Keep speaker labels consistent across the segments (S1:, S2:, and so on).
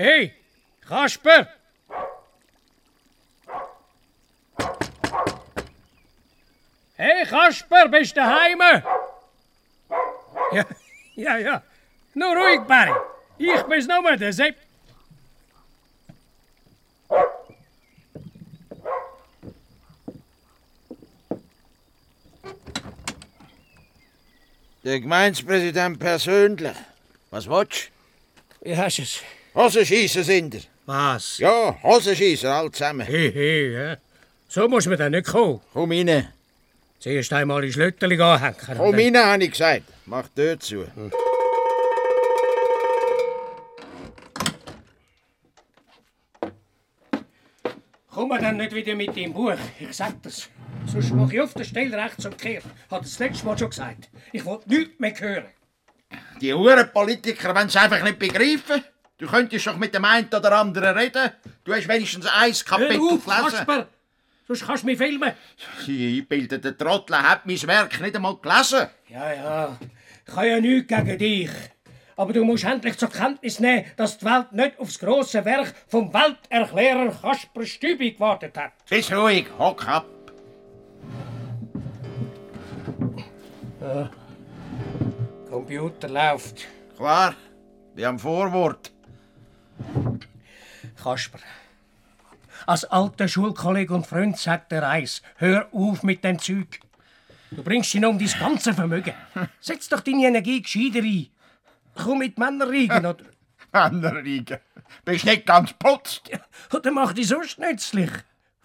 S1: Hey, Kasper! Hey Kasper, bist du daheim? Ja, ja, ja. Nur ruhig, Barry. Ich bin's nur, der Sepp.
S2: Der Gemeindepräsident persönlich. Was willst
S1: hast du es?
S2: Du? Hosenschiessen sind er.
S1: Was?
S2: Ja, Hosenschiessen, all zusammen.
S1: Hey, hey, ja. So muss man dann nicht kommen.
S2: Komm rein.
S1: Zuerst einmal die Schlötterli anhängen.
S2: Komm rein, habe ich gesagt. Mach die Tür zu.
S1: Komm mal dann nicht wieder mit dem Buch. Ich sag das. Sonst mach ich auf der Stelle rechts umkehrt. Hat das letzte Mal schon gesagt. Ich will nichts mehr hören.
S2: Die Hurenpolitiker wollen es einfach nicht begreifen. Du könntest doch mit dem einen oder anderen reden. Du hast wenigstens ein Kapitel
S1: Hör auf,
S2: gelesen.
S1: Kasper! Sonst kannst du mich filmen.
S2: Die eingebildete Trottel hat mein Werk nicht einmal gelesen.
S1: Ja, ja. Ich habe ja nichts gegen dich. Aber du musst endlich zur Kenntnis nehmen, dass die Welt nicht aufs grosse Werk vom Welterklärer Kasper Stübi gewartet hat.
S2: Bist ruhig, hock ab.
S1: Computer läuft.
S2: Klar, wie am Vorwort.
S1: Kasper. Als alter Schulkollege und Freund sagt der Reis, hör auf mit dem Zeug. Du bringst ihn um dein ganze Vermögen. Setz doch deine Energie gescheiter ein. Komm mit Männerriegen oder,
S2: Männerriegen. Bist nicht ganz putzt.
S1: oder mach dich sonst nützlich.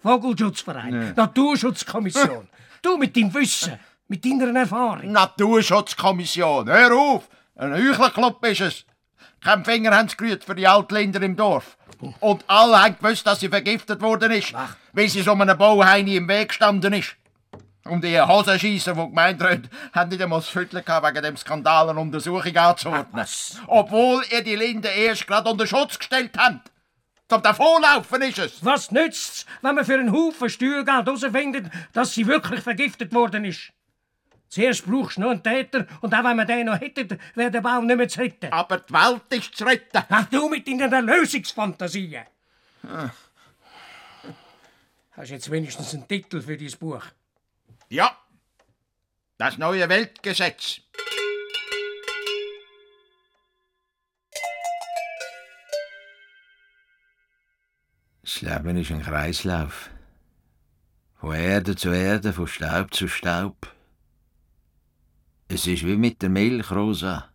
S1: Vogelschutzverein, Naturschutzkommission. Du mit deinem Wissen, mit deiner Erfahrung.
S2: Naturschutzkommission, hör auf! Ein Heuchlerclub ist es. Kein Finger haben sie gerührt für die Altländer im Dorf. Und alle haben gewusst, dass sie vergiftet worden ist, weil sie so einem Bauheini im Weg gestanden ist. Und die Hosenscheisser, die gemeint haben, haben nicht einmal das Viertel gehabt, wegen dem Skandal eine Untersuchung anzuordnen. Obwohl ihr die Linde erst gerade unter Schutz gestellt habt. Zum Davonlaufen ist es.
S1: Was nützt's, wenn man für einen Haufen Steuergeld herausfindet, dass sie wirklich vergiftet worden ist? Zuerst brauchst du noch einen Täter und auch wenn wir den noch hätten, wäre der Baum nicht mehr zu retten.
S2: Aber die Welt ist zu retten.
S1: Ach, du mit deinen Erlösungsfantasien. Hast jetzt wenigstens einen Titel für dein Buch?
S2: Ja, das neue Weltgesetz. Das Leben ist ein Kreislauf. Von Erde zu Erde, von Staub zu Staub. Es ist wie mit der Milch, Rosa.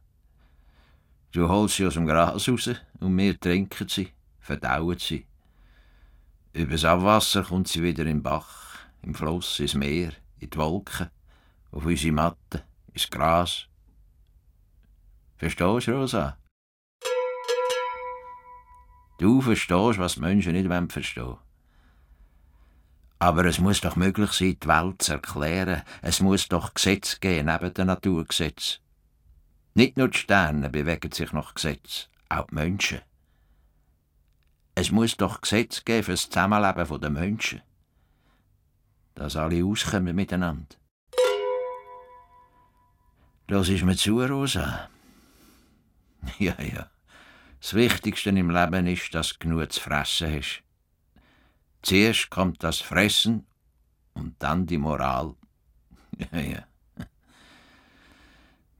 S2: Du holst sie aus dem Gras raus und wir trinken sie, verdauen sie. Übers Abwasser kommt sie wieder im Bach, im Fluss, ins Meer, in die Wolken, auf unsere Matte, ins Gras. Verstehst du, Rosa? Du verstehst, was die Menschen nicht wollen verstehen. Aber es muss doch möglich sein, die Welt zu erklären. Es muss doch Gesetz geben neben den Naturgesetz. Nicht nur die Sterne bewegen sich nach Gesetz, auch die Menschen. Es muss doch Gesetz geben für das Zusammenleben der Menschen. Dass alle auskommen miteinander. Lass ist mir zu, Rosa. Ja, ja. Das Wichtigste im Leben ist, dass du genug zu fressen hast. Zuerst kommt das Fressen und dann die Moral. Ja, ja.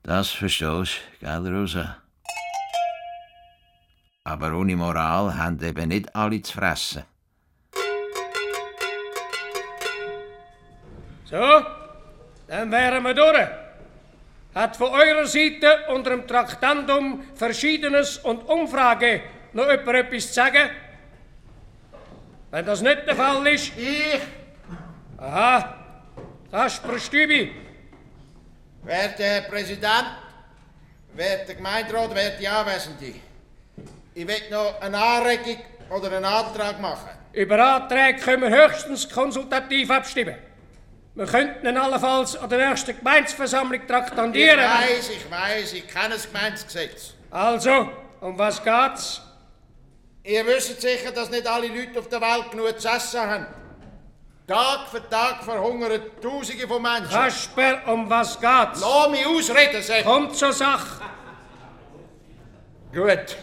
S2: Das verstehst gell, Rosa? Aber ohne Moral haben eben nicht alle zu fressen.
S1: So, dann wären wir durch. Hat von eurer Seite unter dem Traktandum Verschiedenes und Umfrage noch jemand etwas zu sagen? Wenn das nicht der Fall ist.
S2: Ich,
S1: Aha, Kasper Stübi.
S2: werter Herr Präsident, werter Gemeinderat, werte Anwesende, ich will noch eine Anregung oder einen Antrag machen.
S1: Über Anträge können wir höchstens konsultativ abstimmen. Wir könnten ihn allenfalls an der nächsten Gemeinsversammlung
S2: Ich
S1: traktandieren.
S2: weiß, ich weiß, ich kenne das Gemeindegesetz.
S1: Also, um was geht's?
S2: Ihr wisst sicher, dass nicht alle Leute auf der Welt genug zu essen haben. Tag für Tag verhungern Tausende von Menschen.
S1: Kasper, um was geht's?
S2: Lass mich ausreden, Sepp.
S1: Kommt zur Sache.
S2: Gut.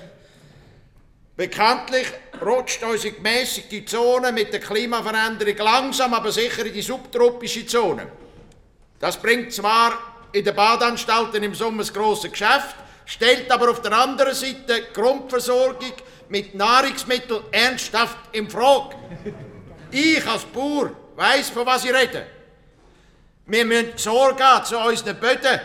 S3: Bekanntlich rutscht unsere gemäßigte Zone mit der Klimaveränderung langsam, aber sicher in die subtropische Zone. Das bringt zwar in den Badanstalten im Sommer das grosse Geschäft, stellt aber auf der anderen Seite die Grundversorgung mit Nahrungsmitteln ernsthaft in Frage. Ich als Bauer weiss, von was ich rede. Wir müssen Sorge zu unseren Böden.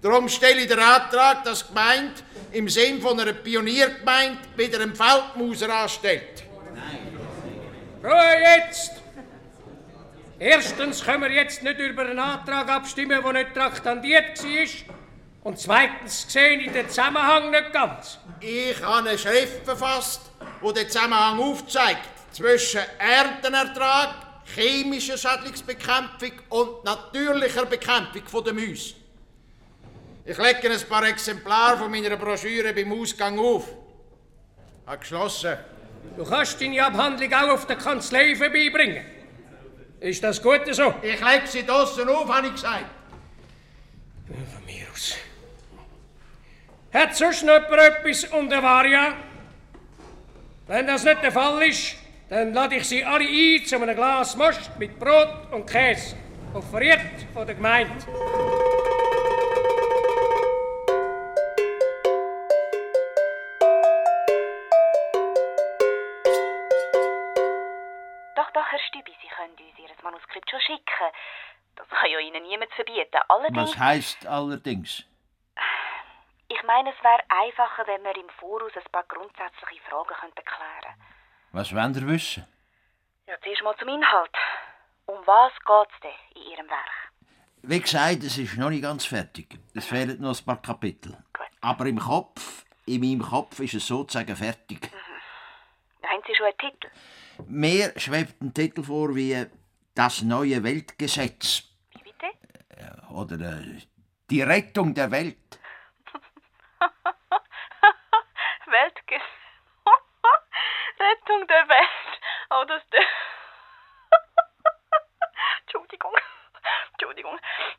S3: Darum stelle ich den Antrag, dass die Gemeinde im Sinn von einer Pioniergemeinde wieder einen Feldmauser anstellt.
S1: Ruhe jetzt! Erstens können wir jetzt nicht über einen Antrag abstimmen, der nicht traktandiert war. Und zweitens sehe ich den Zusammenhang nicht ganz.
S3: Ich habe eine Schrift verfasst, die den Zusammenhang aufzeigt zwischen Erntenertrag, chemischer Schädlingsbekämpfung und natürlicher Bekämpfung der Mäuse. Ich lege ein paar Exemplare von meiner Broschüre beim Ausgang auf. Hat geschlossen.
S1: Du kannst deine Abhandlung auch auf der Kanzlei vorbeibringen. Ist das gut so?
S3: Ich lege sie draussen auf, habe ich gesagt.
S1: Von mir aus. Hat sonst noch jemand etwas unter Varia? Wenn das nicht der Fall ist, dann lade ich Sie alle ein zu einem Glas Most mit Brot und Käse. Offeriert von der Gemeinde.
S4: Doch, doch, Herr Stübi, Sie können uns Ihr Manuskript schon schicken. Das kann ja Ihnen niemand verbieten. Allerdings,
S2: Was heißt allerdings?
S4: Ich meine, es wäre einfacher, wenn wir im Voraus ein paar grundsätzliche Fragen könnten klären
S2: Was wollt ihr wissen?
S4: Ja, zuerst mal zum Inhalt. Um was geht's denn in Ihrem Werk?
S2: Wie gesagt, es ist noch nicht ganz fertig. Es fehlen noch ein paar Kapitel.
S4: Gut.
S2: Aber im Kopf, in meinem Kopf ist es sozusagen fertig.
S4: Haben Sie schon einen Titel?
S2: Mir schwebt ein Titel vor wie Das neue Weltgesetz
S4: Wie bitte?
S2: oder äh, Die Rettung der Welt.
S4: Rettung der Welt. Oh, das... Entschuldigung. Entschuldigung.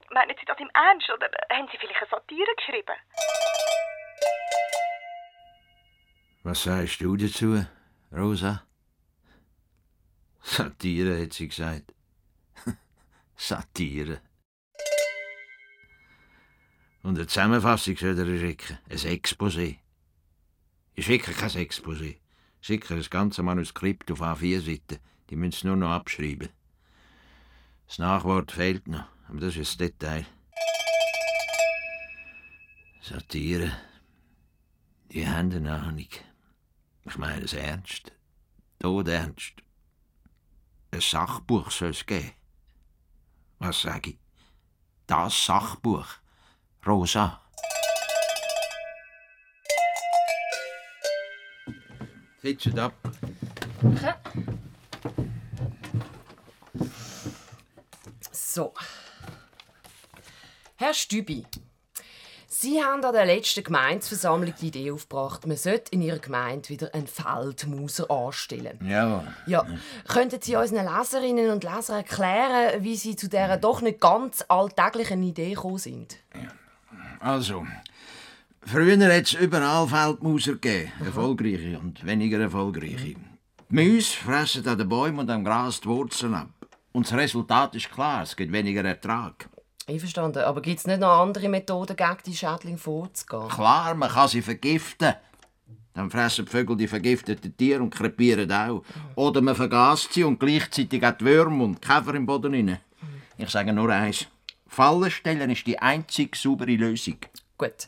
S4: Meinen Sie das im Ernst oder haben Sie vielleicht eine Satire geschrieben?
S2: Was sagst du dazu, Rosa? Satire, hat sie gesagt. Satire. Und eine Zusammenfassung soll er schicken. Ein Exposé. Ich schicke kein Exposé. Ich schicke das ganze Manuskript auf A4 Seiten. Die müssen es nur noch abschreiben. Das Nachwort fehlt noch, aber das ist das Detail. Satire. Die haben eine Ahnung. Ich meine es ernst. Tot ernst. Ein Sachbuch soll es geben. Was sag ich? Das Sachbuch. Rosa. Sitzt ab.
S5: So. Herr Stübi, Sie haben an der letzten Gemeinsversammlung die Idee aufgebracht, man sollte in Ihrer Gemeinde wieder einen Feldmauser anstellen.
S2: Jawohl.
S5: Ja, könnten Sie unseren Leserinnen und Lesern erklären, wie Sie zu dieser doch nicht ganz alltäglichen Idee gekommen sind?
S2: Also, früher hat es überall Feldmauser gegeben. Erfolgreiche und weniger erfolgreiche. Die Mäuse fressen an den Bäumen und am Gras die Wurzeln ab. Und das Resultat ist klar, es gibt weniger Ertrag.
S5: Einverstanden, aber gibt es nicht noch andere Methoden, gegen die Schädlinge vorzugehen?
S2: Klar, man kann sie vergiften. Dann fressen die Vögel die vergifteten Tiere und krepieren auch. Oder man vergast sie und gleichzeitig auch die Würmer und die Käfer im Boden rein. Ich sage nur eins. Fallen stellen ist die einzig saubere Lösung.
S5: Gut.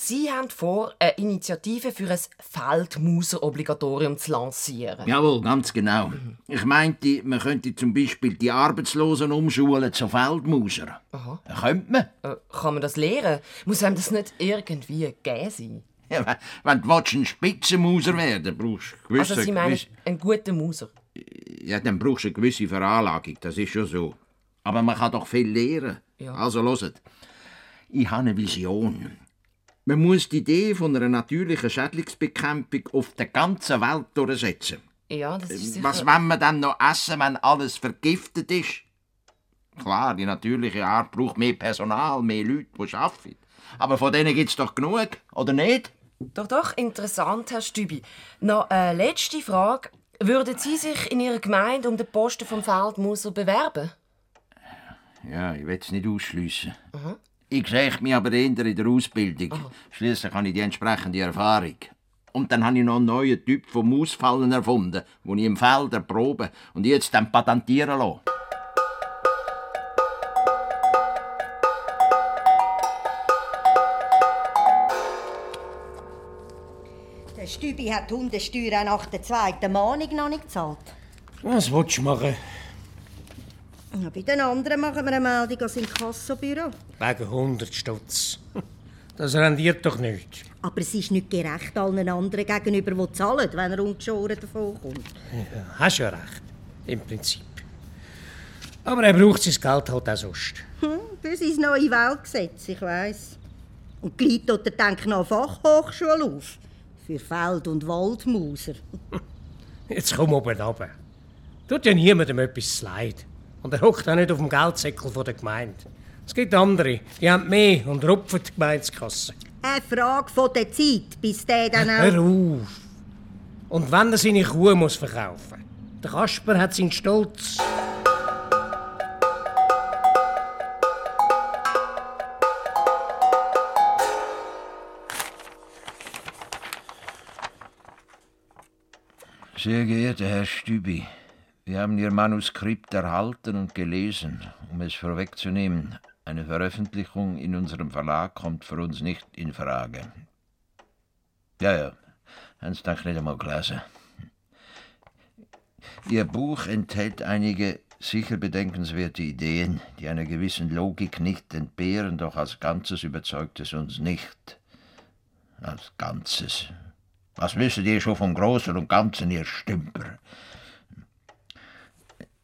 S5: Sie haben vor, eine Initiative für ein Feldmauser-Obligatorium zu lancieren.
S2: Jawohl, ganz genau. Ich meinte, man könnte zum Beispiel die Arbeitslosen umschulen zu Feldmauser.
S5: Aha.
S2: Könnte man.
S5: Äh, kann man das lernen? Muss einem das nicht irgendwie gegeben sein?
S2: Ja, wenn- du willst, ein Spitzenmauser werden brauchst du gewisse,
S5: Also Sie meinen,
S2: gewisse,
S5: einen guten Mauser?
S2: ja, dann brauchst du eine gewisse Veranlagung, das ist schon so. Aber man kann doch viel lernen.
S5: Ja.
S2: Also hört. Ich habe eine Vision. Man muss die Idee von einer natürlichen Schädlingsbekämpfung auf der ganzen Welt durchsetzen.
S5: Ja, das ist sicher...
S2: Was wollen wir dann noch essen, wenn alles vergiftet ist? Klar, die natürliche Art braucht mehr Personal, mehr Leute, die arbeiten. Aber von denen gibt es doch genug, oder nicht?
S5: Doch, doch, interessant, Herr Stübi. Noch eine letzte Frage. Würden Sie sich in Ihrer Gemeinde um den Posten vom Feldmuser bewerben?
S3: Ja, ich will es nicht ausschliessen. Ich sehe mich aber eher in der Ausbildung. Schließlich habe ich die entsprechende Erfahrung. Und dann habe ich noch einen neuen Typ vom Ausfallen erfunden, den ich im Feld erprobe und jetzt dann patentieren lasse.
S6: Der Stübi hat die Hundesteuer auch nach der zweiten Mahnung noch nicht gezahlt.
S1: Was willst du machen?
S6: Ja, bei den anderen machen wir eine Meldung ans Inkassobüro.
S1: Wegen 100 Stutz. Das rendiert doch nicht.
S6: Aber es ist nicht gerecht allen anderen gegenüber, die zahlen, wenn er ungeschoren davonkommt.
S1: Ja, hast ja recht. Im Prinzip. Aber er braucht sein Geld halt auch sonst.
S6: Hm, das ist neue Weltgesetz, ich weiss. Und die Leute dort denken noch Fachhochschule auf. Für Feld- und Waldmauser.
S1: Jetzt komm oben runter. Tut ja niemandem etwas leid. Und er hockt auch nicht auf dem Geldsäckel von der Gemeinde. Es gibt andere, die haben mehr und rupfen die Gemeindekasse.
S6: Eine Frage von der Zeit, bis der dann auch...
S1: Hör auf! Und wenn er seine Kuh muss verkaufen Der Kasper hat seinen Stolz.
S3: Sehr geehrter Herr Stübi, wir haben Ihr Manuskript erhalten und gelesen. Um es vorwegzunehmen, eine Veröffentlichung in unserem Verlag kommt für uns nicht in Frage. Ja, ja, Sie doch nicht einmal gelesen. Ihr Buch enthält einige sicher bedenkenswerte Ideen, die einer gewissen Logik nicht entbehren, doch als Ganzes überzeugt es uns nicht. Als Ganzes. Was wisst ihr schon vom Großen und Ganzen, ihr Stümper?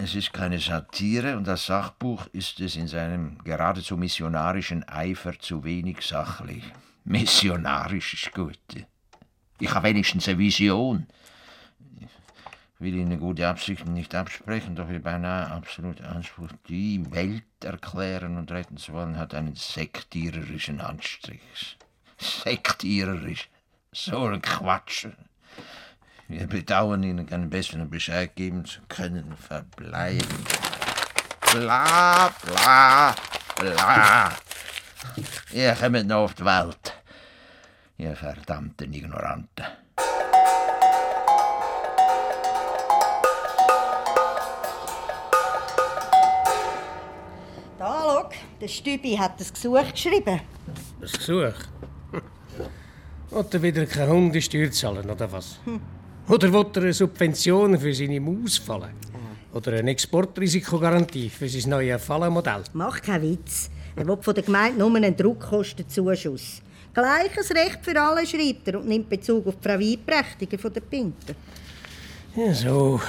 S3: Es ist keine Satire und das Sachbuch ist es in seinem geradezu missionarischen Eifer zu wenig sachlich. Missionarisch ist gut. Ich habe wenigstens eine Vision. Ich will Ihnen gute Absichten nicht absprechen, doch wie beinahe absolut Anspruch, die Welt erklären und retten zu wollen, hat einen sektiererischen Anstrich. Sektiererisch. So ein Quatsch. Wir bedauern Ihnen keinen besseren Bescheid geben zu können. Verbleiben. Bla, bla, bla. Ihr kommt noch auf die Welt. Ihr verdammten Ignoranten.
S6: Da, schau, der Stübi hat das Gesuch geschrieben.
S1: Das Gesuch. Will er wieder keine Hundesteuer zahlen, oder was? Oder will er eine Subvention für seine Maus fallen? Oder eine Exportrisikogarantie für sein neues Fallenmodell?
S6: Mach keinen Witz. Er will von der Gemeinde nur einen Druckkostenzuschuss. Gleiches Recht für alle, schreibt er und nimmt Bezug auf die Frau Weibprächtiger von der Pinten.
S1: Ja, so,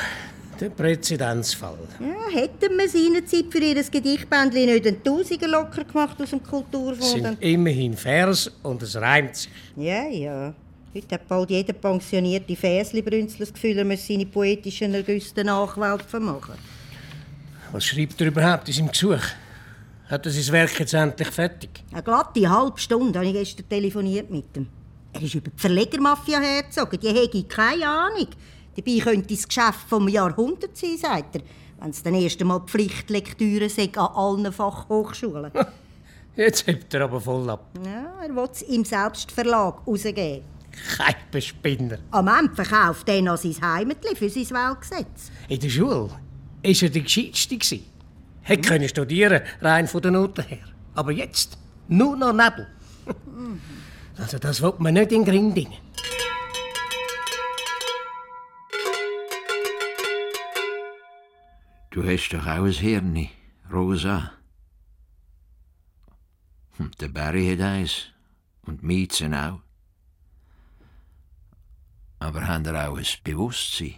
S1: der Präzedenzfall.
S6: Ja, hätten wir seinerzeit für ihr Gedichtbändchen nicht einen Tausiger locker gemacht aus dem
S1: Es
S6: Kulturfonds? dann-
S1: sind immerhin Vers und es reimt sich.
S6: Ja, ja. Heute hat bald jeder pensionierte Fäsli-Brünzler das Gefühl, er müsse seine poetischen Ergüsse der Nachwelt vermachen.
S1: Was schreibt er überhaupt in seinem Gesuch? Hat er sein Werk jetzt endlich fertig?
S6: Eine glatte halbe Stunde habe ich gestern telefoniert mit ihm. Er ist über die Verlegermafia hergezogen. Die hätte keine Ahnung. Dabei könnte es das Geschäft vom Jahrhundert sein, sagt er. Wenn es dann erst einmal Pflichtlektüre sind an allen Fachhochschulen.
S1: Jetzt hebt er aber voll ab.
S6: ja, er will es im Selbstverlag rausgeben.
S1: Kein Bespinner.
S6: Am Ende verkauft er noch sein Heimatli für sein Weltgesetz.
S1: In der Schule war er der Gescheitste. gewesen. Hätte können studieren, rein von der Noten her. Aber jetzt nur noch Nebel. Also das will man nicht in den Grind rein.
S3: Du hast doch auch ein Hirn, Rosa. Hm, Der Barry hat eins. Und die Miezen auch. Aber haben ihr auch ein Bewusstsein?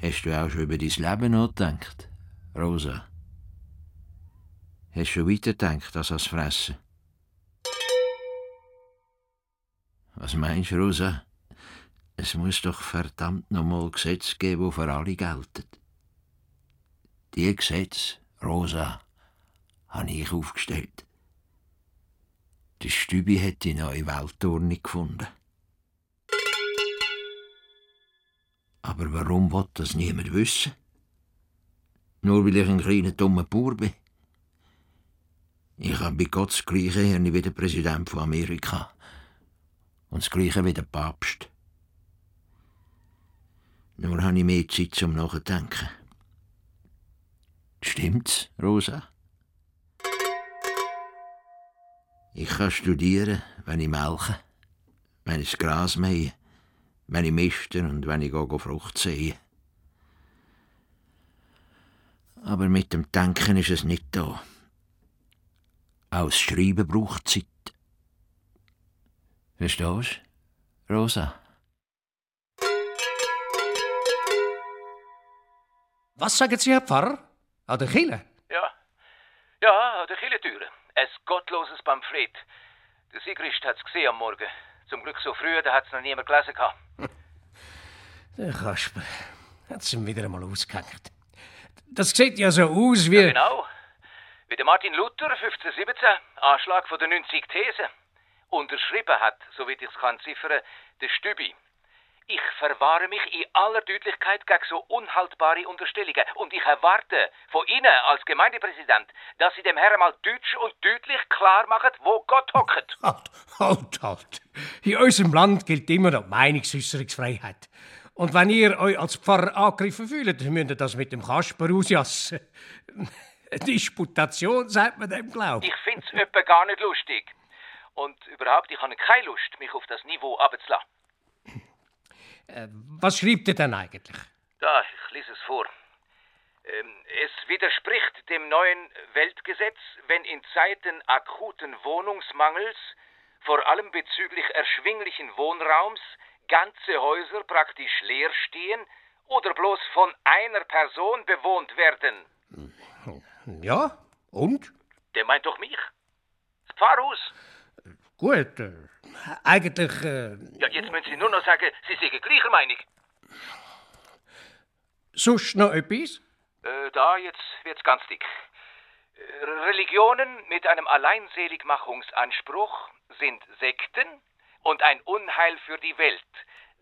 S3: Hast du auch schon über dein Leben nachgedacht, Rosa? Hast du schon weitergedacht als das Fressen? Was meinst du, Rosa? Es muss doch verdammt nochmal Gesetze geben, die für alle gelten. Die Gesetze, Rosa, habe ich aufgestellt. Der Stübi hat die neue Weltordnung gefunden. Aber warum will das niemand wissen? Nur weil ich ein kleiner dummer Bauer bin. Ich habe bei Gott das gleiche Hirn wie der Präsident von Amerika. Und das gleiche wie der Papst. Nur habe ich mehr Zeit zum Nachdenken. Stimmt's, Rosa? Ich kann studieren, wenn ich melke, wenn ich das Gras mähe, wenn ich mischte und wenn ich gehe Frucht sehe. Aber mit dem Denken ist es nicht da. Auch das Schreiben braucht Zeit. Verstehst du, Rosa?
S1: Was sagen Sie, Herr Pfarrer? An der Kille?
S7: Ja. Ja, an der Kirchentüre. Ein gottloses Pamphlet. Der Sigrist hat's gesehen am Morgen. Zum Glück so früh, da hat's noch niemand gelesen gehabt.
S1: Der Kasper hat's ihm wieder einmal ausgehängt. Das sieht ja so aus wie...
S7: Ja, genau. Wie der Martin Luther 1517, Anschlag von den 90 Thesen. Unterschrieben hat, soweit ich's kann ziffern, der Stübi. Ich verwahre mich in aller Deutlichkeit gegen so unhaltbare Unterstellungen und ich erwarte von Ihnen als Gemeindepräsident, dass Sie dem Herrn mal deutsch und deutlich klar machen, wo Gott hockt.
S1: Halt, halt, halt. In unserem Land gilt immer noch Meinungsäußerungsfreiheit. Und wenn ihr euch als Pfarrer angegriffen fühlt, müsst ihr das mit dem Kasper ausjassen. Disputation sagt man dem, glaub
S7: Ich find's etwa gar nicht lustig. Und überhaupt, ich habe keine Lust, mich auf das Niveau abzulassen.
S1: Äh, was schreibt ihr denn eigentlich?
S7: Da, ich lese es vor. Ähm, es widerspricht dem neuen Weltgesetz, wenn in Zeiten akuten Wohnungsmangels, vor allem bezüglich erschwinglichen Wohnraums, ganze Häuser praktisch leer stehen oder bloß von einer Person bewohnt werden.
S1: Ja, und?
S7: Der meint doch mich. Das Pfarrhaus.
S1: Gut, äh, eigentlich... Äh,
S7: Ja, jetzt müssen Sie nur noch sagen, Sie sind gleicher Meinung.
S1: sonst noch etwas?
S7: Äh, da, jetzt wird's ganz dick. Religionen mit einem Alleinseligmachungsanspruch sind Sekten und ein Unheil für die Welt.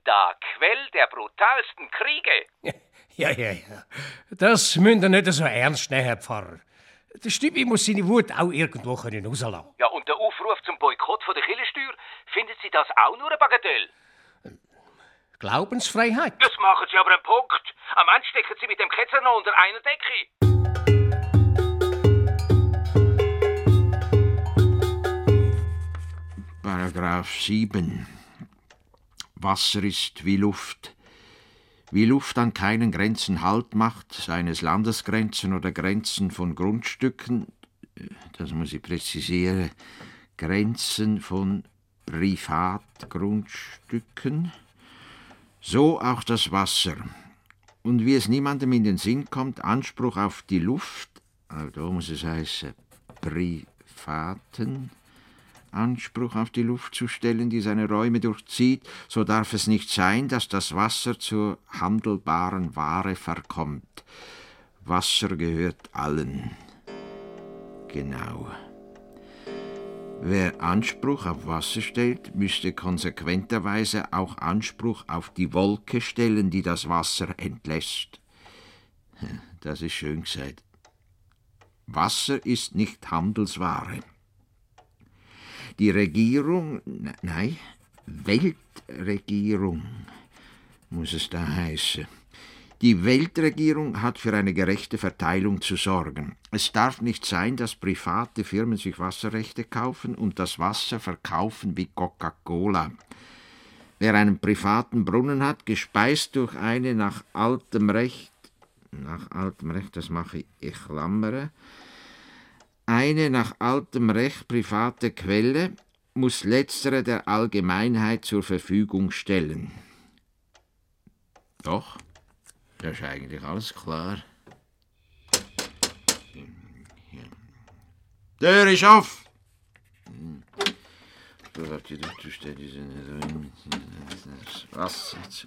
S7: Da Quell der brutalsten Kriege.
S1: Ja, ja, ja. Das müsst ihr nicht so ernst nehmen, Herr Pfarrer. Der Stübi muss seine Wut auch irgendwo können rauslassen.
S7: Ja, und der Zum Boykott von der Kirchensteuer, finden Sie das auch nur eine Bagatelle?
S1: Glaubensfreiheit.
S7: Das machen Sie aber einen Punkt. Am Ende stecken Sie mit dem Ketzer noch unter einer Decke.
S3: Paragraph 7. Wasser ist wie Luft. Wie Luft an keinen Grenzen Halt macht, seien es Landesgrenzen oder Grenzen von Grundstücken, das muss ich präzisieren, Grenzen von Privatgrundstücken, so auch das Wasser. Und wie es niemandem in den Sinn kommt, Anspruch auf die Luft, also da muss es heißen, privaten Anspruch auf die Luft zu stellen, die seine Räume durchzieht, so darf es nicht sein, dass das Wasser zur handelbaren Ware verkommt. Wasser gehört allen. Genau. Wer Anspruch auf Wasser stellt, müsste konsequenterweise auch Anspruch auf die Wolke stellen, die das Wasser entlässt. Das ist schön gesagt. Wasser ist nicht Handelsware. Die Regierung, ne- nein, Weltregierung muss es da heißen. Die Weltregierung hat für eine gerechte Verteilung zu sorgen. Es darf nicht sein, dass private Firmen sich Wasserrechte kaufen und das Wasser verkaufen wie Coca-Cola. Wer einen privaten Brunnen hat, gespeist durch eine nach altem Recht, nach altem Recht, das mache ich, klammere, eine nach altem Recht private Quelle muss letztere der Allgemeinheit zur Verfügung stellen. Doch, das ist eigentlich alles klar. Tür ist auf! Privatie Durchstände sind das Wasser zu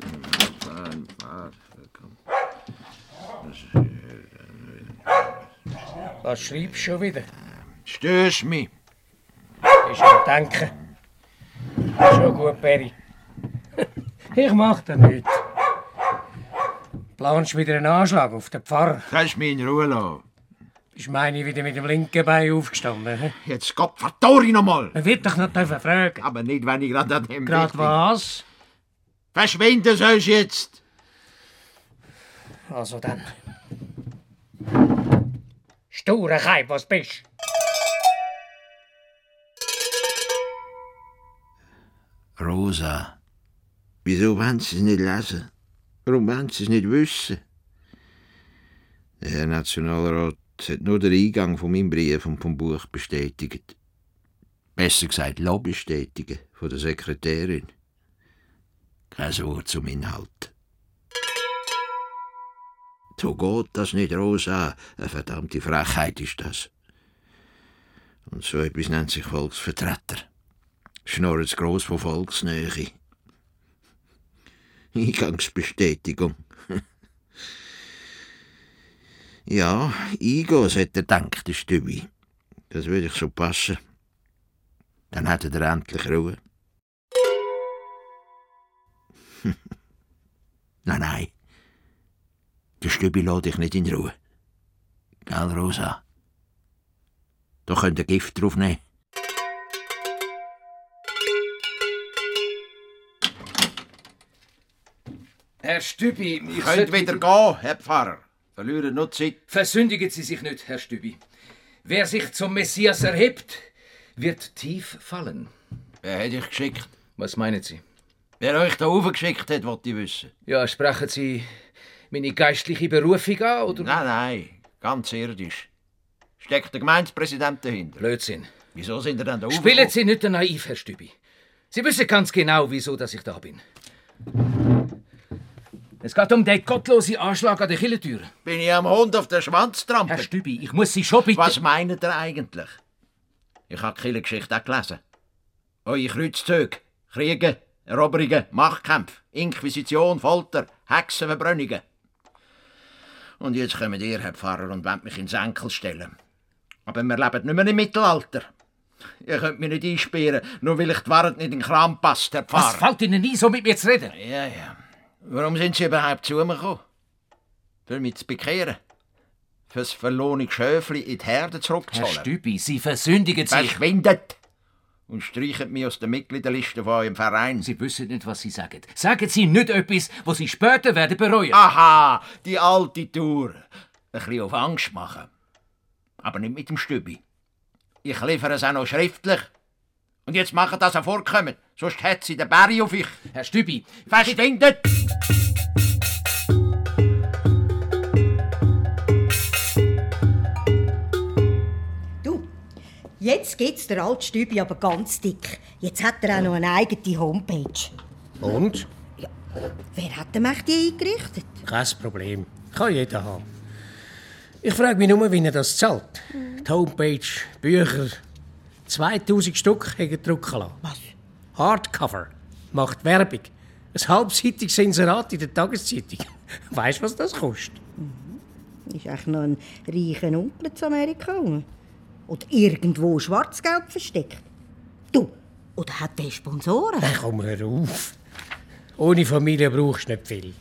S3: fahren, fahren,
S1: Was schreibst du schon wieder?
S3: Stößt mich!
S1: Schon denken. Schon gut, Perry. Ich mach da nichts. Planst wieder einen Anschlag auf den Pfarrer?
S3: Kannst mich in Ruhe lassen.
S1: Ist meine wieder mit dem linken Bein aufgestanden? hä?
S3: Jetzt Gott vertori noch mal.
S1: Man wird doch noch dürfen fragen.
S3: Aber nicht, wenn ich gerade an dem
S1: Gerade was?
S3: Verschwinden sollst du jetzt.
S1: Also dann. Sture Keib, was bist
S2: Rosa, wieso wollen Sie es nicht lesen? Warum wollen Sie es nicht wissen? Der Herr Nationalrat hat nur den Eingang von meinem Brief und vom Buch bestätigt. Besser gesagt, lassen von der Sekretärin. Kein Wort zum Inhalt. So geht das nicht, Rosa. Eine verdammte Frechheit ist das. Und so etwas nennt sich Volksvertreter. Schnorren gross von Volksnähe. Eingangsbestätigung. ja, sollte er denken, der Stübi. Das würde ich so passen. Dann hätte er endlich Ruhe. nein, nein. Der Stübi lässt dich nicht in Ruhe. Gell, Rosa? Da könnt ihr Gift drauf nehmen.
S7: Herr Stübi, ich
S3: Könnt wieder gehen, Herr Pfarrer. Verlieren nur Zeit.
S7: Versündigen Sie sich nicht, Herr Stübi. Wer sich zum Messias erhebt, wird tief fallen.
S3: Wer hat dich geschickt?
S7: Was meinen Sie?
S3: Wer euch da geschickt hat, wollte ich wissen.
S7: Ja, sprechen Sie meine geistliche Berufung an, oder?
S3: Nein, nein, ganz irdisch. Steckt der Gemeindepräsident dahinter?
S7: Blödsinn.
S3: Wieso sind ihr denn da
S7: Spielen Sie nicht naiv, Herr Stübi. Sie wissen ganz genau, wieso dass ich da bin. Es geht um den gottlosen Anschlag an der Killentür.
S3: Bin ich am Hund auf der Schwanz
S7: Herr
S3: trampelt?
S7: Stübi, ich muss Sie schon bitten.
S3: Was meint ihr eigentlich? Ich habe die Killengeschichte auch gelesen. Eure Kreuzzüge, Kriege, Eroberungen, Machtkämpfe, Inquisition, Folter, Hexenverbrennungen. Und jetzt kommen ihr, Herr Pfarrer, und wollt mich ins Enkel stellen. Aber wir leben nicht mehr im Mittelalter. Ihr könnt mich nicht einsperren, nur weil ich die Wahrheit nicht in den Kram passt, Herr
S7: Was
S3: Pfarrer.
S7: fällt Ihnen ein, so mit mir zu reden?
S3: Ja, ja. Warum sind Sie überhaupt zu mir gekommen? Für mich zu bekehren? Fürs verlorene Schöfli in die Herde
S7: Herr
S3: zurückzuholen?
S7: Stübi, Sie versündigen sich.
S3: Verschwindet! Und streichen mich aus der Mitgliederliste von eurem Verein.
S7: Sie wissen nicht, was Sie sagen. Sagen Sie nicht etwas, was Sie später werden bereuen.
S3: Aha, die alte Tour. Ein bisschen auf Angst machen. Aber nicht mit dem Stübi. Ich liefere es auch noch schriftlich. Und jetzt machen das auch vorkommen, sonst hat sie den Berry auf euch.
S7: Herr Stübi,
S3: Verschwindet!
S6: Du, jetzt geht's der alte Stübi aber ganz dick. Jetzt hat er auch noch eine eigene Homepage.
S1: Und?
S6: Wer hat echt die eingerichtet?
S1: Kein Problem. Kann jeder haben. Ich frage mich nur, wie er das zahlt. Die Homepage, Bücher. 2000 Stück hat er drucken lassen.
S6: Was?
S1: Hardcover. Macht Werbung. Ein halbseitiges Inserat in der Tageszeitung. Weißt du, was das kostet?
S6: Ist echt noch ein reicher Onkel zu Amerika? Oder irgendwo Schwarzgeld versteckt? Du, oder hat der Sponsoren?
S1: Hey, komm, hör auf. Ohne Familie brauchst du nicht viel.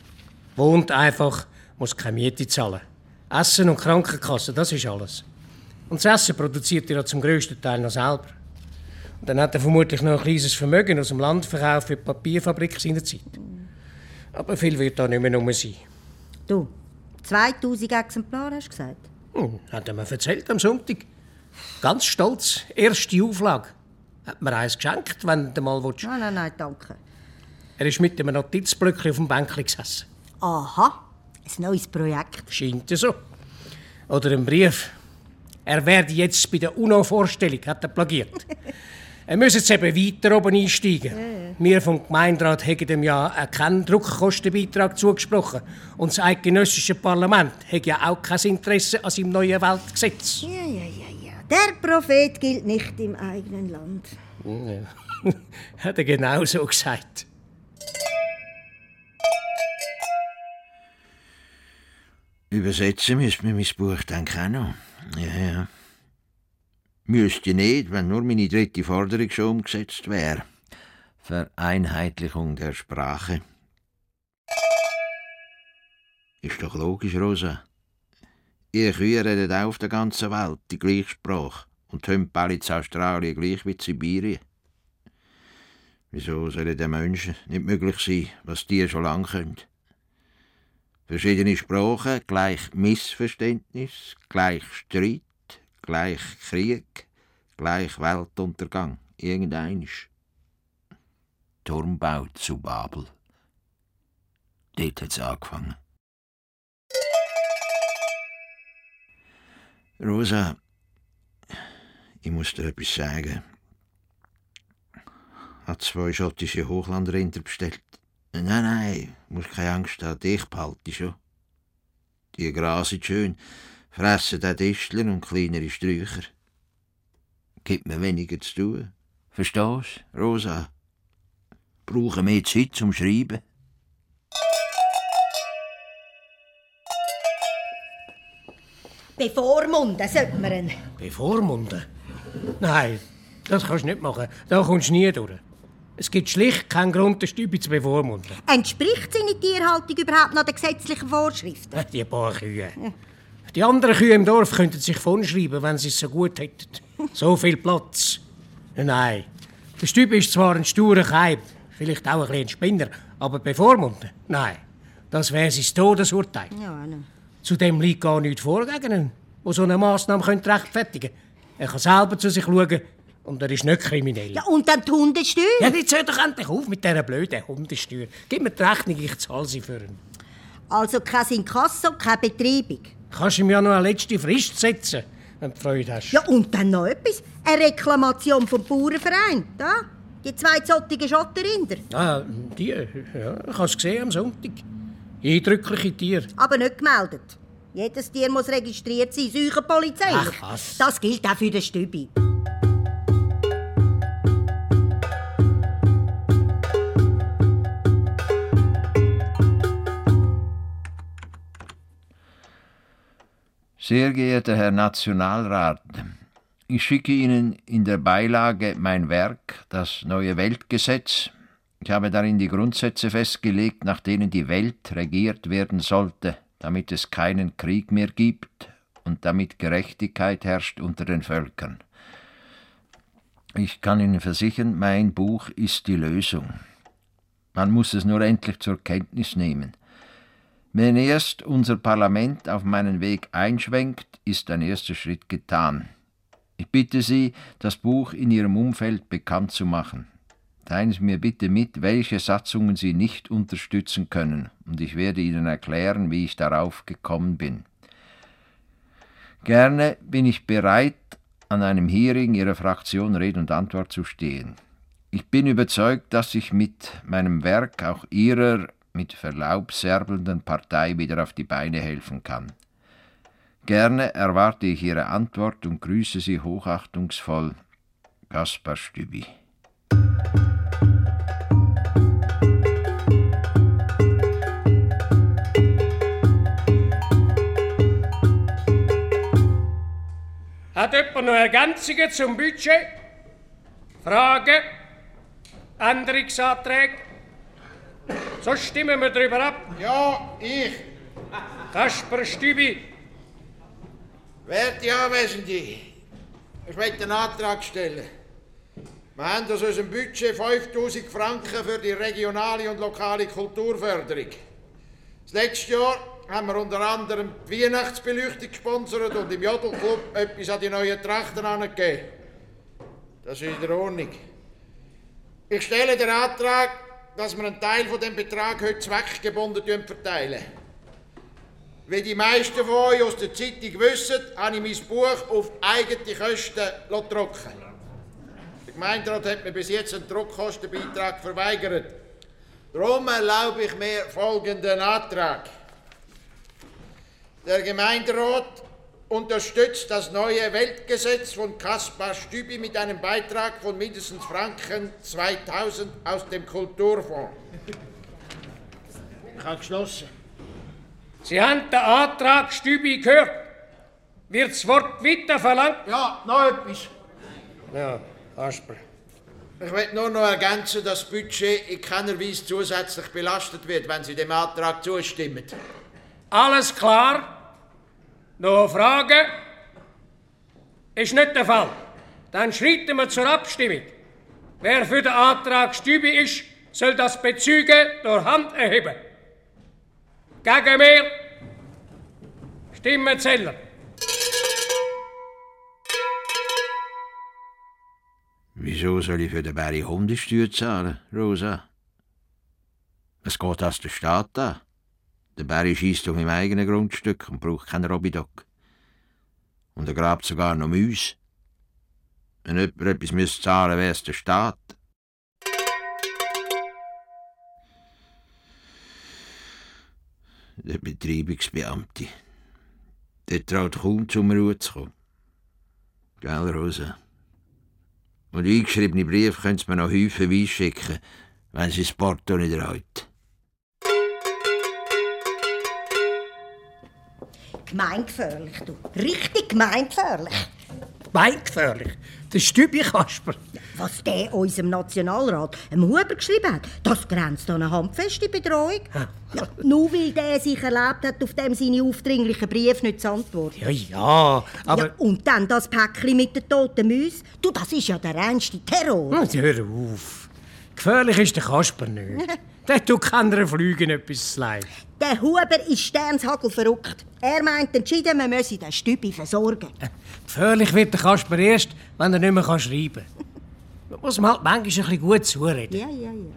S1: Wohnt einfach, muss keine Miete zahlen. Essen und Krankenkasse, das ist alles. Und das Essen produziert er ja zum grössten Teil noch selber. Und dann hat er vermutlich noch ein kleines Vermögen aus dem Landverkauf für die Papierfabrik seiner Zeit. Aber viel wird da nicht mehr rum sein.
S6: Du, 2000 Exemplare hast du gesagt?
S1: Hm, hat er mir erzählt am Sonntag. Ganz stolz, erste Auflage. Hat mir eins geschenkt, wenn du mal willst.
S6: Nein, nein, nein, danke.
S1: Er ist mit einem Notizblöckchen auf dem Bänkchen gesessen.
S6: Aha, ein neues Projekt.
S1: Scheint so. Oder ein Brief. Er werde jetzt bei der UNO-Vorstellung, hat er plagiert. er müsse jetzt eben weiter oben einsteigen. Wir vom Gemeinderat haben ihm ja keinen Druckkostenbeitrag zugesprochen. Und das eidgenössische Parlament hat ja auch kein Interesse an seinem neuen Weltgesetz.
S6: Ja, ja, ja, ja. Der Prophet gilt nicht im eigenen Land.
S1: hat er genau so gesagt.
S2: Übersetzen müsste man mein Buch dann auch noch. Ja, ja. Müsste nicht, wenn nur meine dritte Forderung schon umgesetzt wäre. Vereinheitlichung der Sprache. Ist doch logisch, Rosa. Ihr Kühe redet auch auf der ganzen Welt die gleiche Sprache und die Hunde in Australien gleich wie Sibirien. Wieso sollen den Menschen nicht möglich sein, was die schon lange können? Verschiedene Sprachen, gleich Missverständnis, gleich Streit, gleich Krieg, gleich Weltuntergang. Irgendeinisch. Turmbau zu Babel. Dort hat es angefangen. Rosa, ich muss dir etwas sagen. Hat zwei schottische Hochlandrinder bestellt. Nein, nein, musst keine Angst haben, dich behalte schon. Die grasen schön, fressen auch Disteln und kleinere Sträucher. Gibt mir weniger zu tun. Verstehst, Rosa? Brauchen mehr Zeit zum Schreiben.
S6: Bevormunden sollte man ihn.
S1: Bevormunden? Nein, das kannst du nicht machen. Da kommst du nie durch. Es gibt schlicht keinen Grund, den Stübi zu bevormunden.
S6: Entspricht seine Tierhaltung überhaupt noch den gesetzlichen Vorschriften?
S1: Die paar Kühe. Die anderen Kühe im Dorf könnten sich vonschreiben, wenn sie es so gut hätten. So viel Platz. Nein, der Stübi ist zwar ein sturer Kaib, vielleicht auch ein bisschen Spinner, aber bevormunden? Nein, das wäre sein Todesurteil.
S6: Ja, ne.
S1: Zudem liegt gar nichts vor gegen ihn, der so eine Massnahme rechtfertigen könnte. Er kann selber zu sich schauen und er ist nicht kriminell.
S6: Ja, und dann die Hundesteuer?
S1: Ja, jetzt hör doch endlich auf mit dieser blöden Hundesteuer. Gib mir die Rechnung, ich zahle sie für ihn.
S6: Also kein Inkasso, keine Betreibung.
S1: Kannst ihm ja noch eine letzte Frist setzen, wenn du Freude hast.
S6: Ja, und dann noch etwas. Eine Reklamation vom Bauernverein. Da, die zwei zottigen Schotterinder.
S1: Ah, die, ja, ich habe es gesehen am Sonntag. Eindrückliche Tiere.
S6: Aber nicht gemeldet. Jedes Tier muss registriert sein, säuche Polizei.
S1: Ach, was?
S6: Das gilt auch für den Stübi.
S2: Sehr geehrter Herr Nationalrat, ich schicke Ihnen in der Beilage mein Werk, das neue Weltgesetz. Ich habe darin die Grundsätze festgelegt, nach denen die Welt regiert werden sollte, damit es keinen Krieg mehr gibt und damit Gerechtigkeit herrscht unter den Völkern. Ich kann Ihnen versichern, mein Buch ist die Lösung. Man muss es nur endlich zur Kenntnis nehmen. Wenn erst unser Parlament auf meinen Weg einschwenkt, ist ein erster Schritt getan. Ich bitte Sie, das Buch in Ihrem Umfeld bekannt zu machen. Teilen Sie mir bitte mit, welche Satzungen Sie nicht unterstützen können, und ich werde Ihnen erklären, wie ich darauf gekommen bin. Gerne bin ich bereit, an einem Hearing Ihrer Fraktion Rede und Antwort zu stehen. Ich bin überzeugt, dass ich mit meinem Werk auch Ihrer mit Verlaub serbelnden Partei wieder auf die Beine helfen kann. Gerne erwarte ich Ihre Antwort und grüße Sie hochachtungsvoll, Kaspar Stübi.
S1: Hat jemand noch Ergänzungen zum Budget? Fragen? Änderungsanträge? So stimmen wir darüber ab.
S3: Ja, ich.
S1: Kasper Stübi,
S3: Werte Anwesende, ich möchte einen Antrag stellen. Wir haben aus unserem Budget 5000 Franken für die regionale und lokale Kulturförderung. Das letzte Jahr haben wir unter anderem die Weihnachtsbeleuchtung gesponsert und im Jodelclub etwas an die neuen Trachten angegeben. Das ist in der Ordnung. Ich stelle den Antrag, dass wir einen Teil von dem Betrag heute zweckgebunden verteilen. Wie die meisten von euch aus der Zeitung wissen, habe ich mein Buch auf eigene Kosten drucken Der Gemeinderat hat mir bis jetzt einen Druckkostenbeitrag verweigert. Darum erlaube ich mir folgenden Antrag. Der Gemeinderat unterstützt das neue Weltgesetz von Kaspar Stübi mit einem Beitrag von mindestens Franken 2000 aus dem Kulturfonds. Ich habe geschlossen.
S1: Sie haben den Antrag Stübi gehört. Wird das Wort weiter verlangt?
S3: Ja, noch etwas.
S1: Ja, Kasper.
S3: Ich will nur noch ergänzen, dass das Budget in keiner Weise zusätzlich belastet wird, wenn Sie dem Antrag zustimmen.
S1: Alles klar? Noch Fragen? Ist nicht der Fall. Dann schreiten wir zur Abstimmung. Wer für den Antrag Stübi ist, soll das bezeugen durch Hand erheben. Gegen mir Stimmenzähler.
S2: Wieso soll ich für den Barry Hundesteuer zahlen, Rosa? Es geht aus der Staat an. Der Barry schießt auf meinem eigenen Grundstück und braucht keinen Robidoc. Und er grabt sogar noch Mäuse. Wenn jemand etwas müsste zahlen, wäre es der Staat. Der Betreibungsbeamte. Der traut kaum zum Ruhe zu kommen. Gell, Rosa? Und eingeschriebene Briefe können Sie mir noch häufig schicken, wenn Sie das Porto nicht erhalten.
S6: Gemeingefährlich, du. Richtig gemeingefährlich.
S1: Gemeingefährlich. Der Stübi Kasper.
S6: Was der unserem Nationalrat einem Huber geschrieben hat, das grenzt an eine handfeste Bedrohung. Ja, nur weil der sich erlaubt hat, auf dem seine aufdringlichen Briefe nicht zu antworten.
S1: Ja, ja, aber...
S6: Ja, und dann das Päckchen mit den toten Mäusen. Du, das ist ja der reinste Terror.
S1: Hm, hör auf. Gefährlich ist der Kasper nicht. Der tut keiner Flügen etwas leid.
S6: Der Huber ist Sternshagel verrückt. Er meint entschieden, man müsse den Stübi versorgen.
S1: Gefährlich wird der Kasper erst, wenn er nicht mehr schreiben kann. Da muss man halt manchmal ein bisschen gut zureden.
S6: Ja, ja, ja.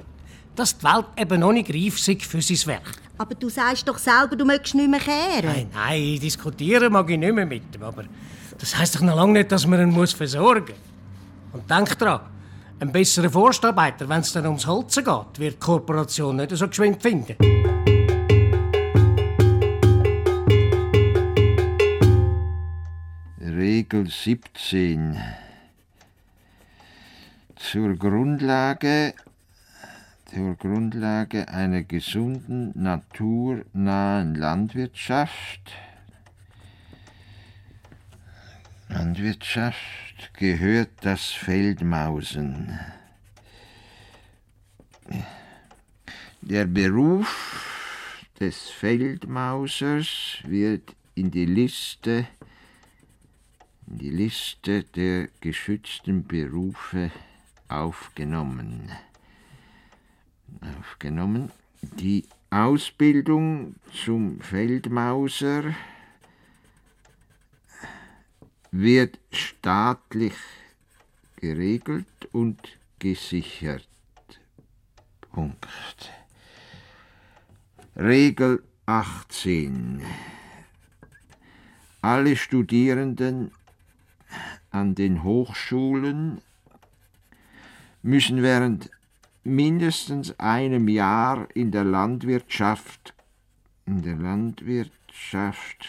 S1: Dass die Welt eben noch nicht reif ist für sein Werk.
S6: Aber du sagst doch selber, du möchtest nicht mehr kehren.
S1: Nein, nein, diskutieren mag ich nicht mehr mit ihm. Aber das heisst doch noch lange nicht, dass man ihn muss versorgen muss. Und denk dran, ein besserer Forstarbeiter, wenn es dann ums Holzen geht, wird die Korporation nicht so geschwind finden.
S2: Regel 17. Zur Grundlage, zur Grundlage einer gesunden, naturnahen Landwirtschaft Landwirtschaft gehört das Feldmausen. Der Beruf des Feldmausers wird in die Liste in die Liste der geschützten Berufe aufgenommen. Aufgenommen. Die Ausbildung zum Feldmauser wird staatlich geregelt und gesichert. Punkt. Regel 18. Alle Studierenden an den Hochschulen müssen während mindestens einem Jahr in der Landwirtschaft in der Landwirtschaft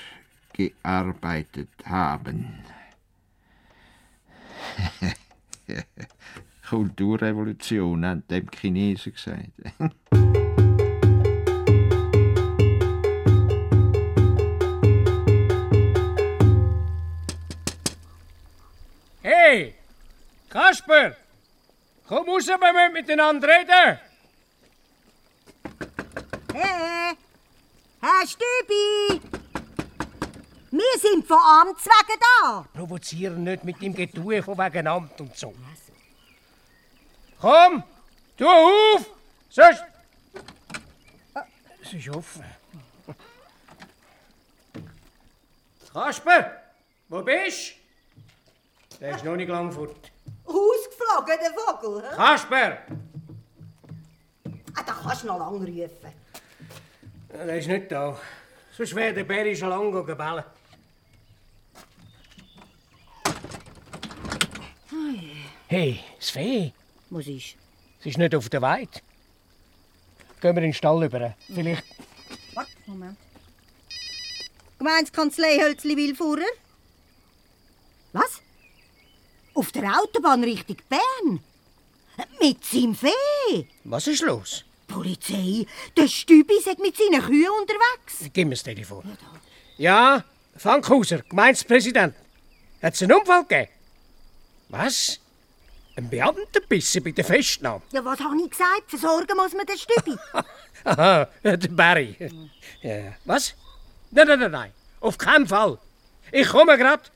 S2: gearbeitet haben. Kulturrevolution, haben dem Chinesen gesagt.
S1: Hey, Kasper! Komm raus, wir müssen miteinander reden!
S6: Hey, Herr Stübi! Wir sind von Amts wegen da.
S1: Provozieren nicht mit dem Getue von wegen Amt und so. Komm, tu auf! Sonst... Es ist offen. Kasper, wo bist du? Der ist noch nicht lang fort.
S6: Ausgeflogen, der Vogel. hä?
S1: Kasper!
S6: Ah, da kannst du noch lange rufen.
S1: Ja, Der ist nicht da. Sonst wäre der Bär schon lange gebellen. Hey, das Fee,
S6: Was ist?
S1: es ist nicht auf der Weide. Gehen wir in den Stall über. Vielleicht.
S6: Warte, Moment. Gemeinskanzlei Hölzli Wilfurer? Was? Auf der Autobahn Richtung Bern? Mit seinem Fee?
S1: Was ist los?
S6: Polizei, der Stübi ist mit seinen Kühen unterwegs.
S1: Gib mir das Telefon. Ja, Fankhauser, Gemeindepräsident. Hat es einen Unfall gegeben? Was? Ein Beamtenbisse bei der Festnahme?
S6: Ja, was habe ich gesagt? Versorgen muss man den Stübi.
S1: Aha, der Barry. Ja. Was? Nein, nein, nein, nein. Auf keinen Fall. Ich komme grad.